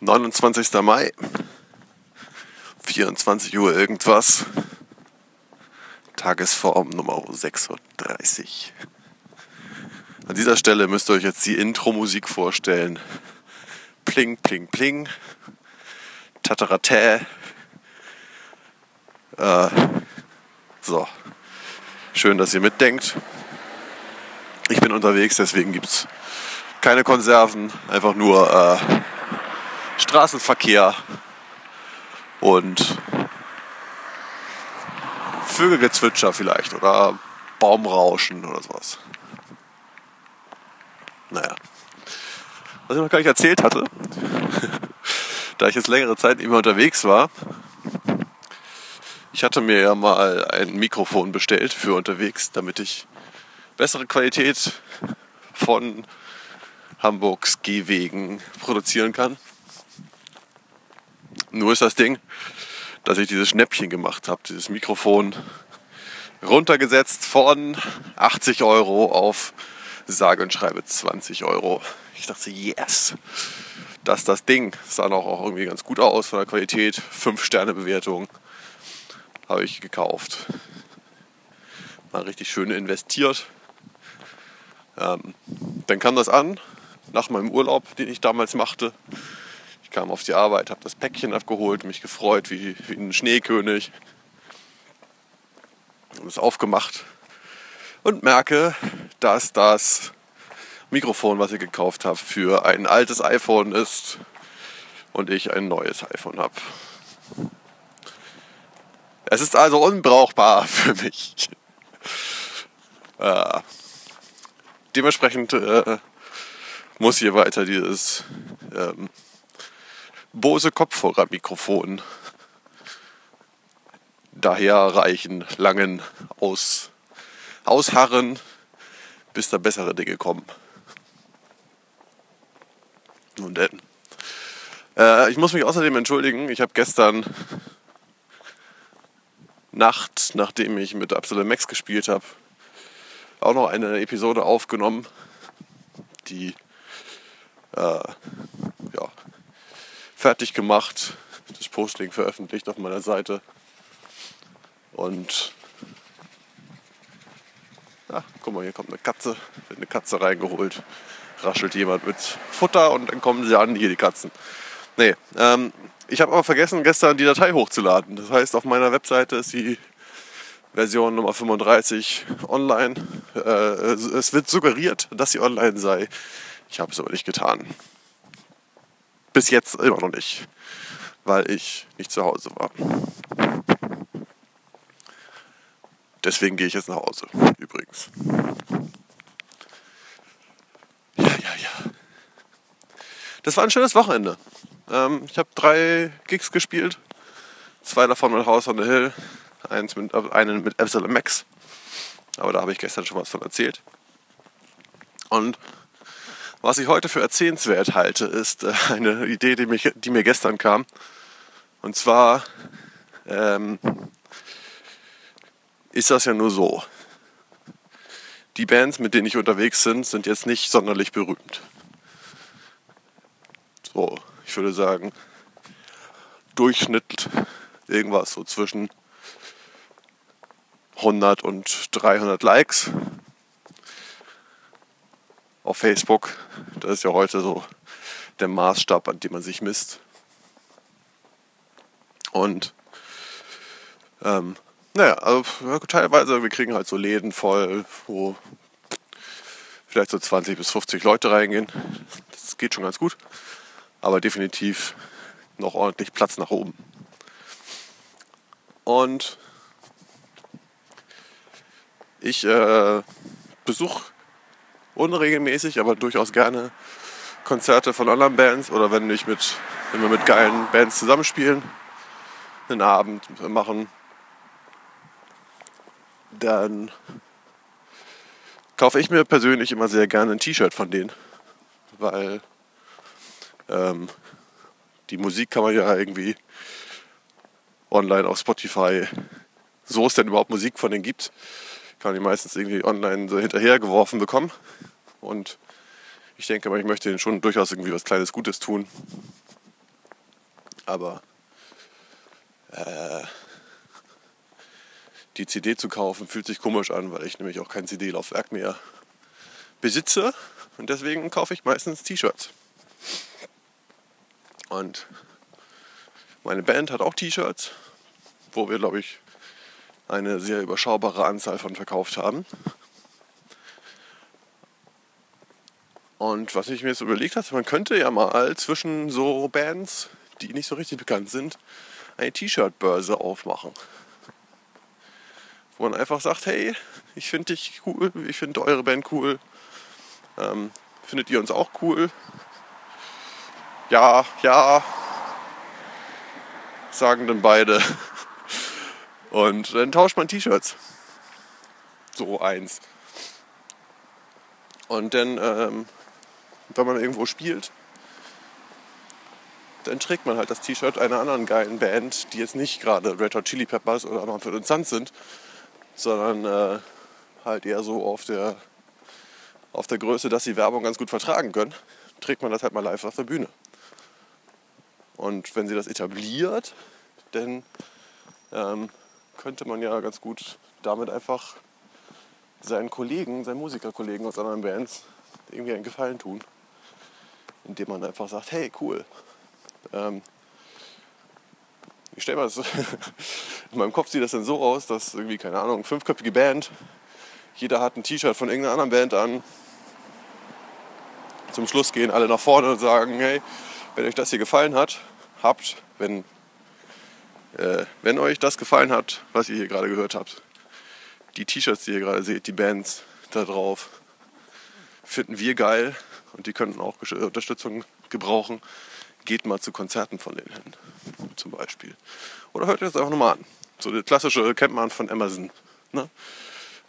29. Mai, 24 Uhr irgendwas, Tagesform Nummer 36. An dieser Stelle müsst ihr euch jetzt die Intro-Musik vorstellen. Pling, pling, pling. Tataratä. Äh, so. Schön, dass ihr mitdenkt. Ich bin unterwegs, deswegen gibt es keine Konserven, einfach nur äh, Straßenverkehr und Vögelgezwitscher vielleicht oder Baumrauschen oder sowas. Naja. Was ich noch gar nicht erzählt hatte, da ich jetzt längere Zeit mehr unterwegs war, ich hatte mir ja mal ein Mikrofon bestellt für unterwegs, damit ich bessere Qualität von Hamburgs Gehwegen produzieren kann. Nur ist das Ding, dass ich dieses Schnäppchen gemacht habe, dieses Mikrofon runtergesetzt von 80 Euro auf sage und schreibe 20 Euro. Ich dachte, yes, das ist das Ding. Sah auch, auch irgendwie ganz gut aus von der Qualität. 5 Sterne Bewertung habe ich gekauft. Mal richtig schön investiert. Ähm, dann kam das an, nach meinem Urlaub, den ich damals machte. Ich kam auf die Arbeit, habe das Päckchen abgeholt, mich gefreut wie, wie ein Schneekönig. Und es aufgemacht und merke, dass das Mikrofon, was ich gekauft habe, für ein altes iPhone ist und ich ein neues iPhone habe. Es ist also unbrauchbar für mich. Äh, dementsprechend äh, muss hier weiter dieses ähm, Bose Kopfhörermikrofon daherreichen, langen aus, ausharren, bis da bessere Dinge kommen. Nun denn. Äh, ich muss mich außerdem entschuldigen, ich habe gestern Nacht, nachdem ich mit Absolute Max gespielt habe, auch noch eine Episode aufgenommen, die äh, fertig gemacht, das Posting veröffentlicht auf meiner Seite. Und ja, guck mal, hier kommt eine Katze, wird eine Katze reingeholt, raschelt jemand mit Futter und dann kommen sie an, hier die Katzen. Nee, ähm, ich habe aber vergessen, gestern die Datei hochzuladen. Das heißt, auf meiner Webseite ist die Version Nummer 35 online. Äh, es wird suggeriert, dass sie online sei. Ich habe es aber nicht getan. Bis jetzt immer noch nicht, weil ich nicht zu Hause war. Deswegen gehe ich jetzt nach Hause, übrigens. Ja, ja, ja. Das war ein schönes Wochenende. Ähm, ich habe drei Gigs gespielt. Zwei davon mit House on the Hill, eins mit, äh, einen mit Epsilon Max. Aber da habe ich gestern schon was von erzählt. Und was ich heute für erzählenswert halte, ist äh, eine Idee, die, mich, die mir gestern kam. Und zwar ähm, ist das ja nur so. Die Bands, mit denen ich unterwegs bin, sind jetzt nicht sonderlich berühmt. So, ich würde sagen, Durchschnitt irgendwas so zwischen 100 und 300 Likes auf Facebook. Das ist ja heute so der Maßstab, an dem man sich misst. Und ähm, naja, also teilweise, wir kriegen halt so Läden voll, wo vielleicht so 20 bis 50 Leute reingehen. Das geht schon ganz gut. Aber definitiv noch ordentlich Platz nach oben. Und ich äh, besuche unregelmäßig, aber durchaus gerne Konzerte von anderen Bands oder wenn, ich mit, wenn wir mit geilen Bands zusammenspielen, einen Abend machen, dann kaufe ich mir persönlich immer sehr gerne ein T-Shirt von denen, weil ähm, die Musik kann man ja irgendwie online auf Spotify, so es denn überhaupt Musik von denen gibt, kann man die meistens irgendwie online so hinterhergeworfen bekommen. Und ich denke mal, ich möchte denen schon durchaus irgendwie was Kleines Gutes tun. Aber äh, die CD zu kaufen fühlt sich komisch an, weil ich nämlich auch kein CD-Laufwerk mehr besitze. Und deswegen kaufe ich meistens T-Shirts. Und meine Band hat auch T-Shirts, wo wir, glaube ich, eine sehr überschaubare Anzahl von verkauft haben. Und was ich mir jetzt überlegt habe, man könnte ja mal zwischen so Bands, die nicht so richtig bekannt sind, eine T-Shirt-Börse aufmachen. Wo man einfach sagt, hey, ich finde dich cool, ich finde eure Band cool. Ähm, findet ihr uns auch cool? Ja, ja, sagen dann beide. Und dann tauscht man T-Shirts. So eins. Und dann, ähm, wenn man irgendwo spielt, dann trägt man halt das T-Shirt einer anderen geilen Band, die jetzt nicht gerade Red Hot Chili Peppers oder Mumford Sons sind, sondern äh, halt eher so auf der, auf der Größe, dass sie Werbung ganz gut vertragen können, trägt man das halt mal live auf der Bühne. Und wenn sie das etabliert, dann ähm, könnte man ja ganz gut damit einfach seinen Kollegen, seinen Musikerkollegen aus anderen Bands irgendwie einen Gefallen tun. Indem man einfach sagt, hey, cool. Ähm, ich stelle mir das, in meinem Kopf sieht das dann so aus, dass irgendwie, keine Ahnung, fünfköpfige Band, jeder hat ein T-Shirt von irgendeiner anderen Band an. Zum Schluss gehen alle nach vorne und sagen, hey, wenn euch das hier gefallen hat, habt, wenn äh, wenn euch das gefallen hat, was ihr hier gerade gehört habt, die T-Shirts, die ihr gerade seht, die Bands da drauf, finden wir geil und die könnten auch Unterstützung gebrauchen. Geht mal zu Konzerten von denen hin, zum Beispiel. Oder hört ihr das einfach nochmal an. So die klassische kennt man von Amazon. Ne?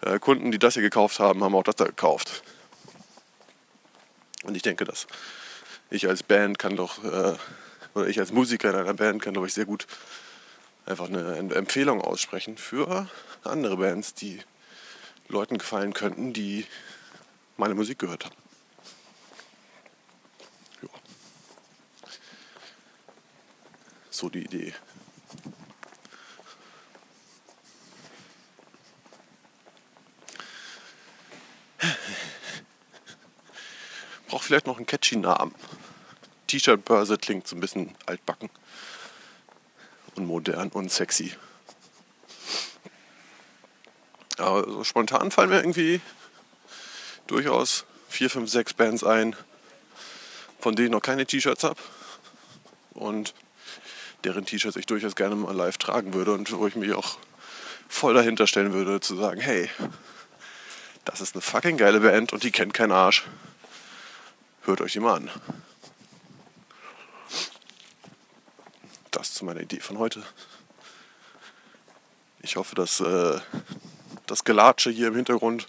Äh, Kunden, die das hier gekauft haben, haben auch das da gekauft. Und ich denke, dass ich als Band kann doch, äh, oder ich als Musiker in einer Band kann, glaube ich, sehr gut einfach eine Empfehlung aussprechen für andere Bands, die Leuten gefallen könnten, die meine Musik gehört haben. Ja. So die Idee. Braucht vielleicht noch einen catchy Namen. T-Shirt-Börse klingt so ein bisschen altbacken und modern und sexy. Aber so spontan fallen mir irgendwie durchaus vier, fünf, sechs Bands ein, von denen ich noch keine T-Shirts habe und deren T-Shirts ich durchaus gerne mal live tragen würde und wo ich mich auch voll dahinter stellen würde, zu sagen, hey, das ist eine fucking geile Band und die kennt keinen Arsch. Hört euch die mal an. Das zu meiner Idee von heute. Ich hoffe, dass äh, das Gelatsche hier im Hintergrund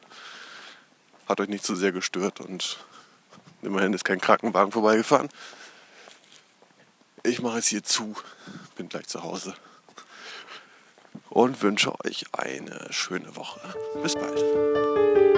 hat euch nicht zu so sehr gestört und immerhin ist kein Krankenwagen vorbeigefahren. Ich mache es hier zu, bin gleich zu Hause und wünsche euch eine schöne Woche. Bis bald.